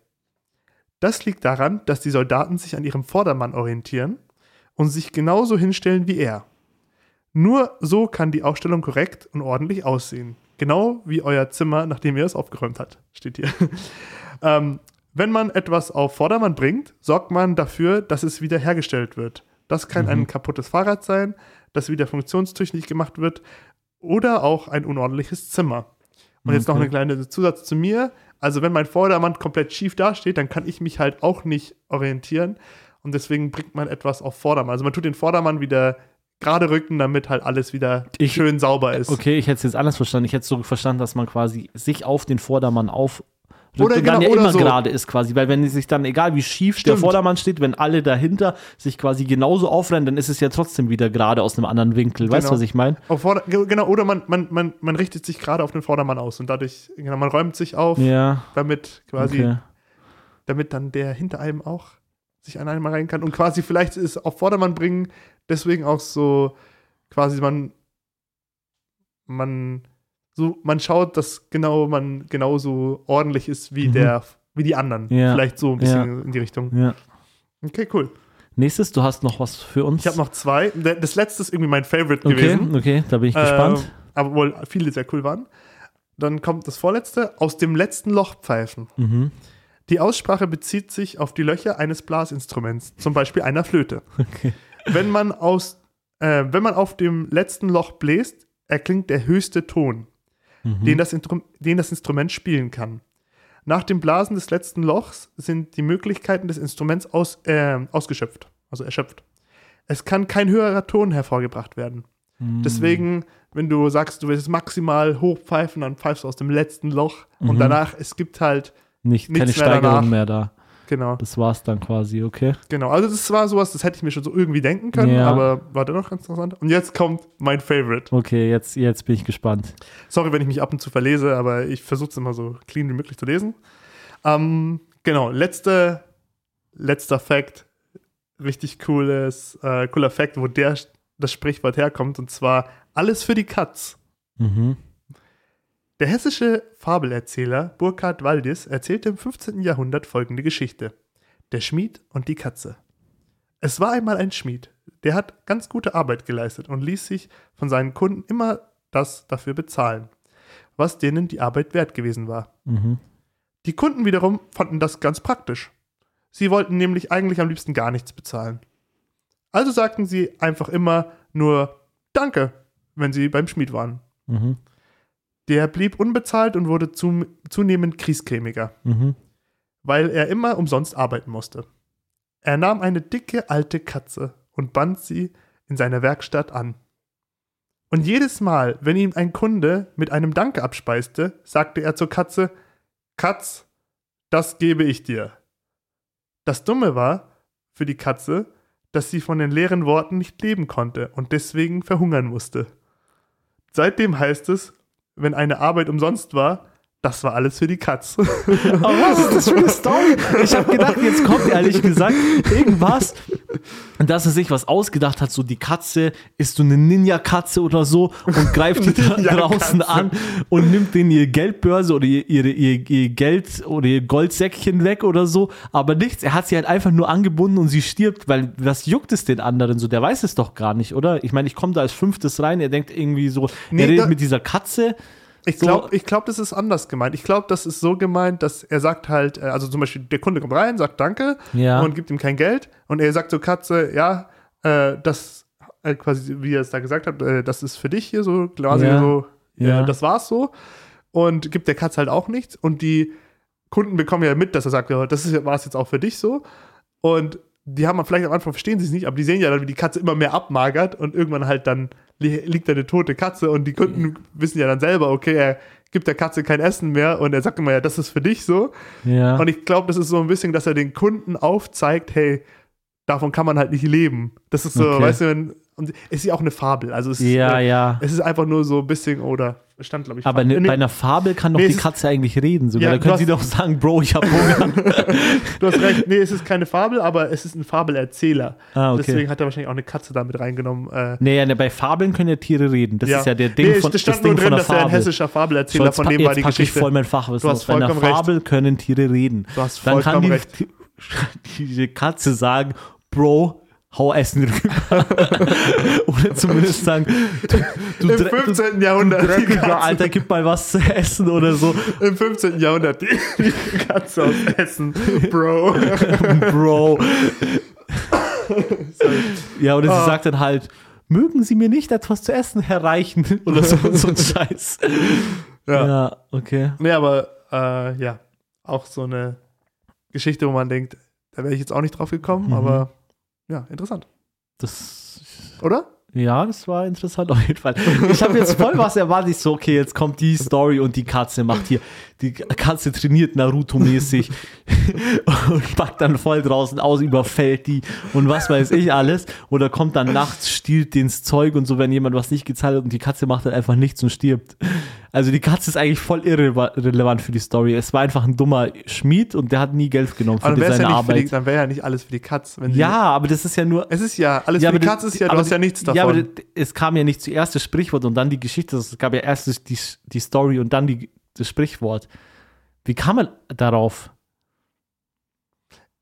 Das liegt daran, dass die Soldaten sich an ihrem Vordermann orientieren und sich genauso hinstellen wie er. Nur so kann die Aufstellung korrekt und ordentlich aussehen. Genau wie euer Zimmer, nachdem ihr es aufgeräumt habt, steht hier. ähm, wenn man etwas auf Vordermann bringt, sorgt man dafür, dass es wieder hergestellt wird. Das kann ein kaputtes Fahrrad sein, das wieder funktionstüchtig gemacht wird oder auch ein unordentliches Zimmer. Und jetzt noch eine kleine Zusatz zu mir. Also wenn mein Vordermann komplett schief dasteht, dann kann ich mich halt auch nicht orientieren. Und deswegen bringt man etwas auf Vordermann. Also man tut den Vordermann wieder gerade rücken, damit halt alles wieder Ich- schön sauber ist. Okay, ich hätte es jetzt anders verstanden. Ich hätte es so verstanden, dass man quasi sich auf den Vordermann auf Dann genau, ja oder immer so. gerade ist quasi, weil wenn sich dann, egal wie schief der Stimmt. Vordermann steht, wenn alle dahinter sich quasi genauso aufrennen, dann ist es ja trotzdem wieder gerade aus einem anderen Winkel. Weißt du, Genau. was ich meine? Genau, oder man, man, man, man richtet sich gerade auf den Vordermann aus und dadurch, genau, man räumt sich auf, Ja, damit quasi, okay. damit dann der hinter einem auch sich an einem rein kann und quasi vielleicht ist auf Vordermann bringen, deswegen auch so quasi man, man, so, man schaut, dass genau man genauso ordentlich ist wie Mhm. der, wie die anderen. Ja. Vielleicht so ein bisschen in die Richtung. Ja. Okay, cool. Nächstes, du hast noch was für uns. Ich habe noch zwei. Das letzte ist irgendwie mein Favorite Okay, gewesen. okay, da bin ich gespannt. aber wohl viele sehr cool waren. Dann kommt das vorletzte, aus dem letzten Loch pfeifen. Mhm. Die Aussprache bezieht sich auf die Löcher eines Blasinstruments, zum Beispiel einer Flöte. Okay. Wenn man, aus, äh, wenn man auf dem letzten Loch bläst, erklingt der höchste Ton, Mhm. den, das den das Instrument spielen kann. Nach dem Blasen des letzten Lochs sind die Möglichkeiten des Instruments aus, äh, ausgeschöpft, also erschöpft. Es kann kein höherer Ton hervorgebracht werden. Mhm. Deswegen, wenn du sagst, du willst maximal hochpfeifen, dann pfeifst du aus dem letzten Loch und Mhm. danach, es gibt halt, Nicht, keine nichts mehr Steigerung danach. mehr da. Genau, Das war's dann quasi, okay. genau. Also das war sowas, das hätte ich mir schon so irgendwie denken können, Ja. aber war dennoch ganz interessant. Und jetzt kommt mein Favorite. Okay, jetzt, jetzt bin ich gespannt. Sorry, wenn ich mich ab und zu verlese, aber ich versuche es immer so clean wie möglich zu lesen. Ähm, genau, letzte, letzter Fact, richtig cooles, äh, cooler Fact, wo der, das Sprichwort herkommt, und zwar alles für die Katz. Mhm. Der hessische Fabelerzähler Burkhard Waldis erzählte im 15. Jahrhundert folgende Geschichte. Der Schmied und die Katze. Es war einmal ein Schmied, der hat ganz gute Arbeit geleistet und ließ sich von seinen Kunden immer das dafür bezahlen, was denen die Arbeit wert gewesen war. Mhm. Die Kunden wiederum fanden das ganz praktisch. Sie wollten nämlich eigentlich am liebsten gar nichts bezahlen. Also sagten sie einfach immer nur Danke, wenn sie beim Schmied waren. Mhm. Der blieb unbezahlt und wurde zum, zunehmend kriescremiger, Mhm. weil er immer umsonst arbeiten musste. Er nahm eine dicke alte Katze und band sie in seiner Werkstatt an. Und jedes Mal, wenn ihm ein Kunde mit einem Danke abspeiste, sagte er zur Katze, Katz, das gebe ich dir. Das Dumme war für die Katze, dass sie von den leeren Worten nicht leben konnte und deswegen verhungern musste. Seitdem heißt es, wenn eine Arbeit umsonst war, das war alles für die Katz. Aber was ist das für eine Story? Ich habe gedacht, jetzt kommt ehrlich gesagt irgendwas, dass er sich was ausgedacht hat, so die Katze ist so eine Ninja-Katze oder so und greift die draußen an und nimmt denen ihre Geldbörse oder ihr, ihre, ihr, ihr Geld oder ihr Goldsäckchen weg oder so. Aber nichts, er hat sie halt einfach nur angebunden und sie stirbt, weil was juckt es den anderen so? Der weiß es doch gar nicht, oder? Ich meine, ich komme da als fünftes rein, er denkt irgendwie so, Nee, er redet mit dieser Katze. Ich So- glaube, ich glaub, das ist anders gemeint. Ich glaube, das ist so gemeint, dass er sagt halt, äh, also zum Beispiel der Kunde kommt rein, sagt Danke Ja. und gibt ihm kein Geld und er sagt zur Katze, ja, äh, das äh, quasi, wie er es da gesagt hat, äh, das ist für dich hier so, quasi Ja. so, Ja. das war's so und gibt der Katze halt auch nichts und die Kunden bekommen ja mit, dass er sagt, ja, das war es jetzt auch für dich so und die haben vielleicht am Anfang verstehen sie es nicht, aber die sehen ja dann, wie die Katze immer mehr abmagert und irgendwann halt dann liegt da eine tote Katze und die Kunden wissen ja dann selber, okay, er gibt der Katze kein Essen mehr und er sagt immer, ja, das ist für dich so. Ja. Und ich glaube, das ist so ein bisschen, dass er den Kunden aufzeigt, hey, davon kann man halt nicht leben. Das ist so, Okay. weißt du, wenn, und es ist ja auch eine Fabel. Also es ist, ja, äh, ja. es ist einfach nur so ein bisschen, oder stand, glaube ich, Aber Fabel. ne, Nee, bei einer Fabel kann doch Nee, die ist- Katze eigentlich reden sogar. Ja, da können sie doch sagen, Bro, ich hab Hunger. du hast recht, nee, es ist keine Fabel, aber es ist ein Fabelerzähler. ah, okay. Deswegen hat er wahrscheinlich auch eine Katze damit reingenommen. Äh, Nee, ja, ne, bei Fabeln können ja Tiere reden. Das ist ja der Ding nee, von, es stand das Ding nur drin, dass er ein Fabel. hessischer Fabelerzähler, Jetzt von dem war die packe ich Geschichte. voll mein Fachwissen Du hast. Bei einer recht. Fabel können Tiere reden. Du hast Dann kann vollkommen die, recht. die, die Katze sagen, Bro, hau Essen rüber. Oder zumindest sagen, du, du, Im Dre- 15. du Jahrhundert. Dreckiger Alter, gib mal was zu essen oder so. Im 15. Jahrhundert die, Katze aus Essen. Bro. Bro. ja, oder sie Ah. sagt dann halt, mögen Sie mir nicht etwas zu essen herreichen? Oder so, so ein Scheiß. Ja. ja okay. Nee, aber äh, ja, auch so eine Geschichte, wo man denkt, da wäre ich jetzt auch nicht drauf gekommen, Mhm. aber ja, interessant. Das Oder? Ja, das war interessant auf jeden Fall. Ich habe jetzt voll was erwartet. Ich so, okay, jetzt kommt die Story und die Katze macht hier, die Katze trainiert Naruto-mäßig und packt dann voll draußen aus, überfällt die und was weiß ich alles. Oder kommt dann nachts, stiehlt dens Zeug und so, wenn jemand was nicht gezahlt hat und die Katze macht dann einfach nichts und stirbt. Also die Katze ist eigentlich voll irrelevant für die Story. Es war einfach ein dummer Schmied und der hat nie Geld genommen für Aber wäre seine ja, für die- Arbeit. dann wär ja nicht alles für die Katze. Ja, aber das ist ja nur, Es ist ja, alles Ja, für die Katze ist ja, du hast ja nichts davon. Ja, aber es kam ja nicht zuerst das Sprichwort und dann die Geschichte. Es gab ja erst die, die Story und dann die, das Sprichwort. Wie kam man darauf?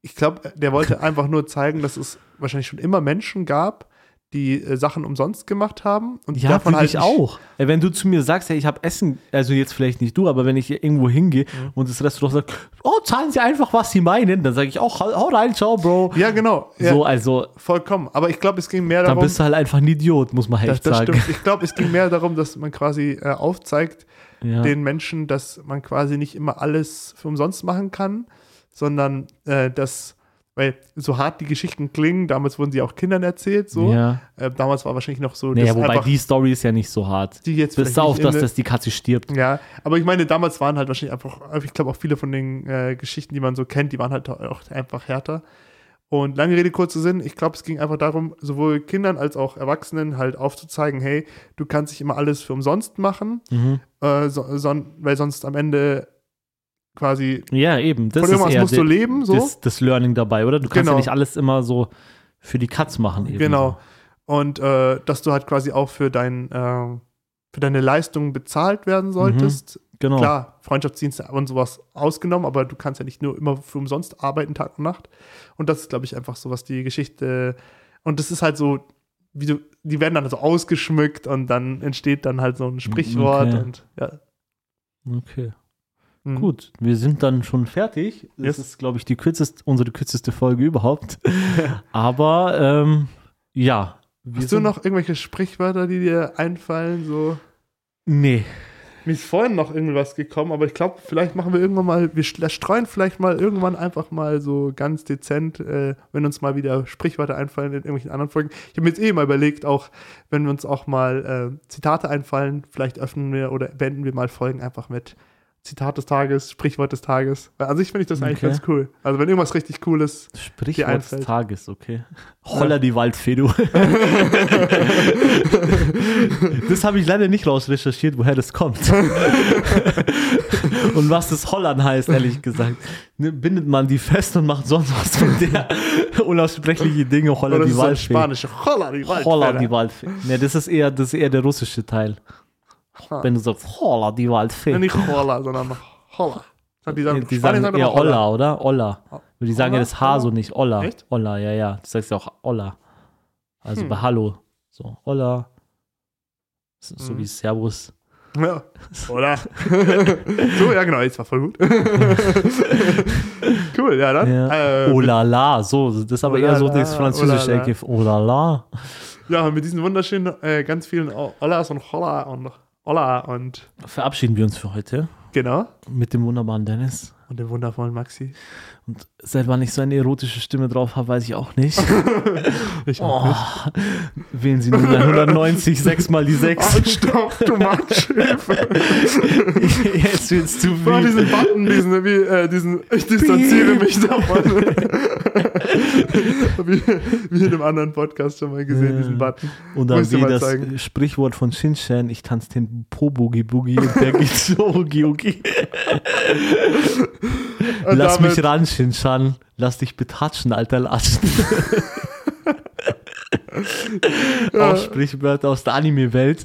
ich glaube, der wollte einfach nur zeigen, dass es wahrscheinlich schon immer Menschen gab, die äh, Sachen umsonst gemacht haben und Ja, davon halt nicht- auch. Äh, Wenn du zu mir sagst, hey, ich habe Essen, also jetzt vielleicht nicht du, aber wenn ich irgendwo hingehe Mhm. und das Restaurant sagt, oh, zahlen Sie einfach, was Sie meinen, dann sage ich auch, hau hau rein, ciao, Bro. Ja, genau. Ja, So, also, vollkommen. Aber ich glaube, es ging mehr dann darum, bist du halt einfach ein Idiot, muss man das, echt das sagen. stimmt. Ich glaube, es ging mehr darum, dass man quasi äh, aufzeigt, Ja. den Menschen, dass man quasi nicht immer alles für umsonst machen kann, sondern äh, dass, weil so hart die Geschichten klingen, damals wurden sie auch Kindern erzählt, so. ja. Äh, damals war wahrscheinlich noch so, Naja, wobei einfach die Story ist ja nicht so hart. die jetzt Bis auf, nicht dass das die Katze stirbt. Ja, aber ich meine, damals waren halt wahrscheinlich einfach, ich glaube auch viele von den äh, Geschichten, die man so kennt, die waren halt auch einfach härter. Und lange Rede, kurzer Sinn, ich glaube, es ging einfach darum, sowohl Kindern als auch Erwachsenen halt aufzuzeigen, hey, du kannst nicht immer alles für umsonst machen, Mhm. äh, so, son, weil sonst am Ende quasi Ja, eben. Das von ist irgendwas musst du leben, so. das, das Learning dabei, oder? Du kannst Genau. ja nicht alles immer so für die Katz machen. Eben. Genau. Und äh, dass du halt quasi auch für, dein, äh, für deine Leistung bezahlt werden solltest. Genau. Klar, Freundschaftsdienste und sowas ausgenommen, aber du kannst ja nicht nur immer für umsonst arbeiten, Tag und Nacht. Und das ist, glaube ich, einfach so, was die Geschichte. Und das ist halt so, wie du, die werden dann so ausgeschmückt und dann entsteht dann halt so ein Sprichwort Okay. und ja. Okay. Mhm. Gut, wir sind dann schon fertig. Das Yes. ist, glaube ich, die kürzeste, unsere kürzeste Folge überhaupt. Aber ähm, ja. wir Hast du noch irgendwelche Sprichwörter, die dir einfallen? So? Nee. Mir ist vorhin noch irgendwas gekommen, aber ich glaube, vielleicht machen wir irgendwann mal, wir streuen vielleicht mal irgendwann einfach mal so ganz dezent, äh, wenn uns mal wieder Sprichwörter einfallen in irgendwelchen anderen Folgen. Ich habe mir jetzt eh mal überlegt, auch wenn wir uns auch mal äh, Zitate einfallen, vielleicht öffnen wir oder beenden wir mal Folgen einfach mit Zitat des Tages, Sprichwort des Tages. An sich finde ich das eigentlich Okay. ganz cool. Also wenn irgendwas richtig cool ist. Sprichwort des. Tages, okay. Holla die Waldfee, du. das habe ich leider nicht rausrecherchiert, woher das kommt. und was das Hollern heißt, ehrlich gesagt. Ne, Bindet man die fest und macht sonst was von der unaussprechliche Dinge, Holla Oder die Waldfee. spanische Holla die Waldfee. Holla die Waldfee. Ne, das ist eher, das ist eher der russische Teil. Wenn du sagst, Holla die Waldfee. Ja, nicht Holla, sondern Holla. Die sagen, Die sagen sagen doch Holla. Olla, oder? Olla. Die sagen ja das H so nicht. Olla. Echt? Olla, ja, ja. Du sagst ja auch Olla. Also Hm. bei Hallo. So, Olla. So, so Mhm. wie Servus. Ja. Oder? so, ja, genau, jetzt war voll gut. cool, ja, dann. Ja. Äh, oh la la. So, das ist aber eher so das französische. Ecke. Oh la la. Ja, mit diesen wunderschönen, äh, ganz vielen Ollas und Holla und Holla und Verabschieden wir uns für heute genau. mit dem wunderbaren Dennis. Und den wundervollen Maxi. Und seit wann ich so eine erotische Stimme drauf habe, weiß ich auch nicht. Ich Oh, auch nicht. wählen Sie 190, 6 mal die 6. Oh, stopp, du Matschhilfe. Jetzt wird's zu viel. diesen Button, diesen, wie, äh, diesen, ich distanziere mich davon. wie, wie in einem anderen Podcast schon mal gesehen, diesen Button. Und dann wie das zeigen. Sprichwort von Shinshan, ich tanze den Po-Boogie Boogie und der geht so Oogie Oogie. Und Lass mich ran, Shinshan. Lass dich betatschen, alter Latschen. Auch Sprichwörter aus der Anime-Welt.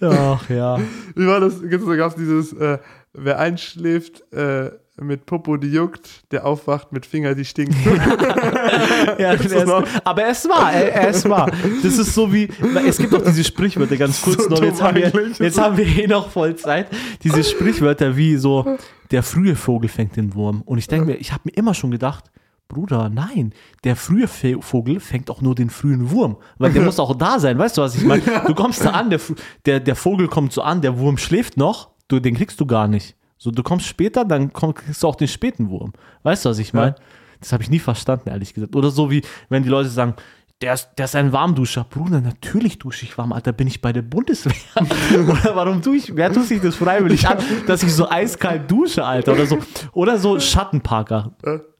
Ach ja. Wie war das? Da gab es dieses, äh, wer einschläft äh, mit Popo, die juckt, der aufwacht mit Finger, die stinkt. ja ist, aber es war, es war. Das ist so wie, es gibt auch diese Sprichwörter, ganz kurz So noch, jetzt haben, wir, jetzt haben wir eh noch voll Zeit. Diese Sprichwörter wie so, der frühe Vogel fängt den Wurm. Und ich denke mir, ich habe mir immer schon gedacht, Bruder, nein, der frühe Vogel fängt auch nur den frühen Wurm, weil der muss auch da sein, weißt du, was ich meine? Du kommst da an, der, der, der Vogel kommt so an, der Wurm schläft noch, du, den kriegst du gar nicht. So, du kommst später, dann komm, kriegst du auch den späten Wurm. Weißt du, was ich meine? Das habe ich nie verstanden, ehrlich gesagt. Oder so wie, wenn die Leute sagen, der ist, der ist ein Warmduscher. Bruder, natürlich dusche ich warm, Alter, bin ich bei der Bundeswehr. Oder warum tue ich, wer tut sich das freiwillig an, dass ich so eiskalt dusche, Alter? Oder so, oder so Schattenparker.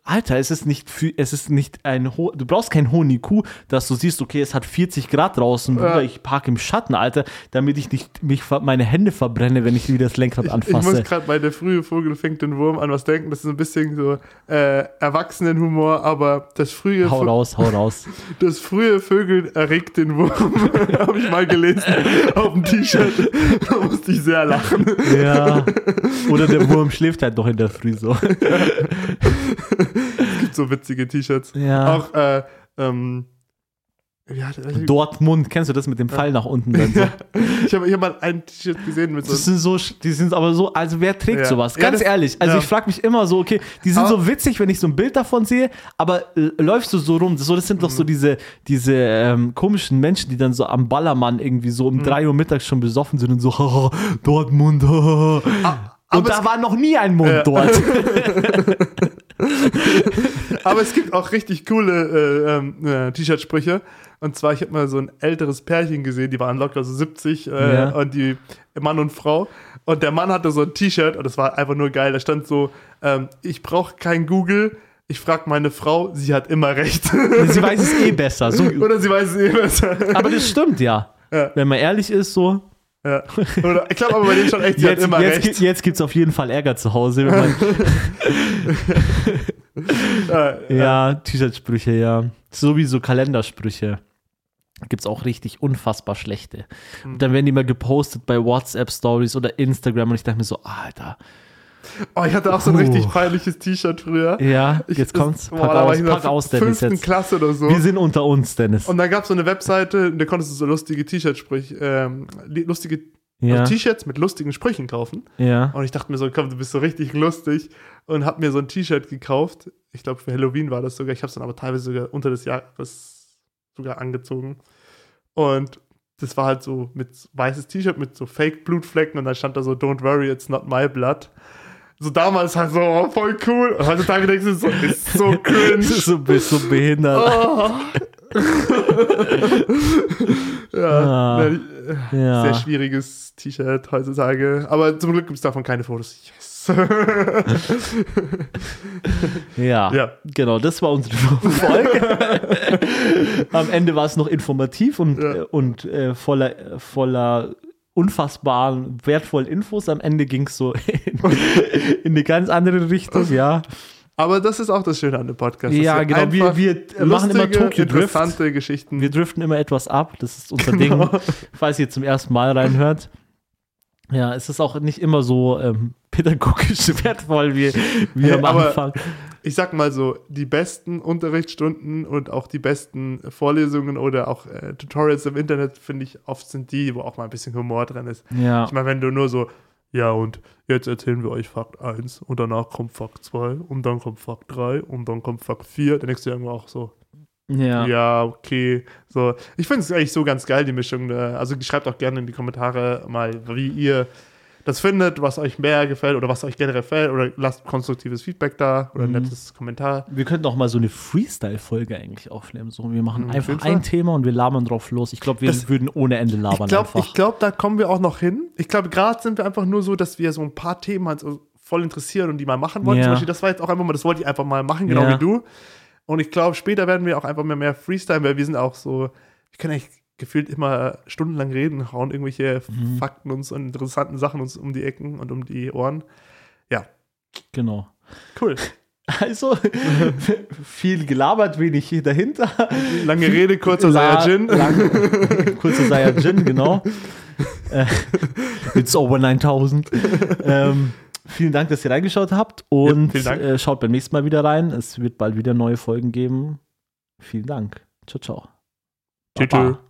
Alter, es ist nicht, für, es ist nicht ein ho du brauchst keinen hohen IQ, dass du siehst, okay, es hat 40 Grad draußen, Bruder, ich parke im Schatten, Alter, damit ich nicht mich, meine Hände verbrenne, wenn ich wieder das Lenkrad Ich anfasse. muss gerade bei der frühe Vogel fängt den Wurm an was denken. Das ist ein bisschen so äh, Erwachsenenhumor, aber das frühe, hau raus, hau raus. das frühe Vögel erregt den Wurm. Habe ich mal gelesen auf dem T-Shirt. Da musste ich sehr lachen. Ja. Oder der Wurm schläft halt noch in der Früh so. Es gibt so witzige T-Shirts. Ja. Auch, äh, ähm, ja, also, Dortmund, kennst du das mit dem Pfeil nach unten? Dann so? ich habe hab mal ein T-Shirt gesehen mit so Das sind so, die sind aber so, also wer trägt Ja. sowas? Ja, Ganz das- ehrlich, also ja. ich frage mich immer so, okay, die sind Aber- so witzig, wenn ich so ein Bild davon sehe, aber äh, läufst du so rum, so, das sind doch so Mhm. diese, diese ähm, komischen Menschen, die dann so am Ballermann irgendwie so Mhm. um 3 Uhr mittags schon besoffen sind und so, haha, Dortmund, haha. aber Und da war noch nie ein Mund Ja. dort. Aber es gibt auch richtig coole äh, ähm, äh, T-Shirt-Sprüche. Und zwar, ich habe mal so ein älteres Pärchen gesehen, die waren locker so 70 äh, Ja. und die Mann und Frau. Und der Mann hatte so ein T-Shirt und das war einfach nur geil. Da stand so, ähm, ich brauche kein Google, ich frage meine Frau, sie hat immer recht. Sie weiß es eh besser. So, Oder sie weiß es eh besser. aber das stimmt ja. Ja. Wenn man ehrlich ist, so. Ja. Oder, ich glaube aber bei denen schon echt, sie Jetzt, hat immer jetzt, recht. gibt- jetzt gibt es auf jeden Fall Ärger zu Hause. Wenn man, Äh, Ja, T-Shirt-Sprüche, ja. Sowieso Kalendersprüche. Gibt es auch richtig unfassbar schlechte. Hm. Und dann werden die mal gepostet bei WhatsApp-Stories oder Instagram und ich dachte mir so, Alter. Oh, ich hatte auch so ein Puh. richtig peinliches T-Shirt früher. Ja, Ich, jetzt kommt's. boah, Pack da war aus, ich in der aus, Dennis. fünften Jetzt. Klasse oder so. Wir sind unter uns, Dennis. Und dann gab es so eine Webseite, da konntest du so lustige T-Shirt-Sprüche, ähm, li- lustige ja, also T-Shirts mit lustigen Sprüchen kaufen. ja. Und ich dachte mir so, komm, du bist so richtig lustig. Und hab mir so ein T-Shirt gekauft. Ich glaube, für Halloween war das sogar. Ich habe es dann aber teilweise sogar unter des Jahres sogar angezogen. Und das war halt so mit weißes T-Shirt mit so Fake-Blutflecken und dann stand da so, don't worry, it's not my blood. So damals halt so, oh, voll cool. Und heutzutage denkst du, so, ist so cringe. So, bist so behindert. Oh. ja, Ah, ne, ja. sehr schwieriges T-Shirt heutzutage. Aber zum Glück gibt es davon keine Fotos. Yes. Ja, Ja. genau, das war unsere Folge. Am Ende war es noch informativ und, Ja. äh, und äh, voller, voller unfassbaren, wertvollen Infos. Am Ende ging es so in, in eine ganz andere Richtung, ja. Aber das ist auch das Schöne an dem Podcast. Ja, genau, wir- wir machen immer lustige, Tokyo Drift. interessante Geschichten. Wir driften immer etwas ab, das ist unser Genau. Ding, falls ihr zum ersten Mal reinhört. Ja, es ist auch nicht immer so ähm, pädagogisch wertvoll wie, wie Hey, am aber- Anfang. ich sag mal so, die besten Unterrichtsstunden und auch die besten Vorlesungen oder auch äh, Tutorials im Internet, finde ich, oft sind die, wo auch mal ein bisschen Humor drin ist. Ja, Ich meine, wenn du nur so, ja, und jetzt erzählen wir euch Fakt 1 und danach kommt Fakt 2 und dann kommt Fakt 3 und dann kommt Fakt 4, dann denkst du irgendwo auch so, ja. ja, okay. So, ich finde es eigentlich so ganz geil, die Mischung. Da. Also schreibt auch gerne in die Kommentare mal, wie ihr das findet, was euch mehr gefällt oder was euch generell gefällt oder lasst konstruktives Feedback da oder ein Mhm. nettes Kommentar. Wir könnten auch mal so eine Freestyle-Folge eigentlich aufnehmen. So, wir machen Mhm, einfach ein Thema und wir labern drauf los. Ich glaube, wir Das- würden ohne Ende Ich labern glaube, einfach. glaub, da kommen wir auch noch hin. Ich glaube, gerade sind wir einfach nur so, dass wir so ein paar Themen halt voll interessieren und die mal machen wollen. Ja. Zum Beispiel, das war jetzt auch einfach mal, das wollte ich einfach mal machen, genau Ja. wie du. Und ich glaube, später werden wir auch einfach mehr, mehr Freestyle, weil wir sind auch so, wir können eigentlich gefühlt immer stundenlang reden, hauen irgendwelche Mhm. Fakten uns und interessanten Sachen uns um die Ecken und um die Ohren. Ja, genau. cool. Also, viel gelabert, wenig dahinter. Lange Rede, kurzer La- Saiyajin. lang- Kurzer Saiyajin, genau. Äh, It's over 9000. ähm, vielen Dank, dass ihr reingeschaut habt und Ja, äh, schaut beim nächsten Mal wieder rein. Es wird bald wieder neue Folgen geben. Vielen Dank. Ciao, ciao. Tschüss.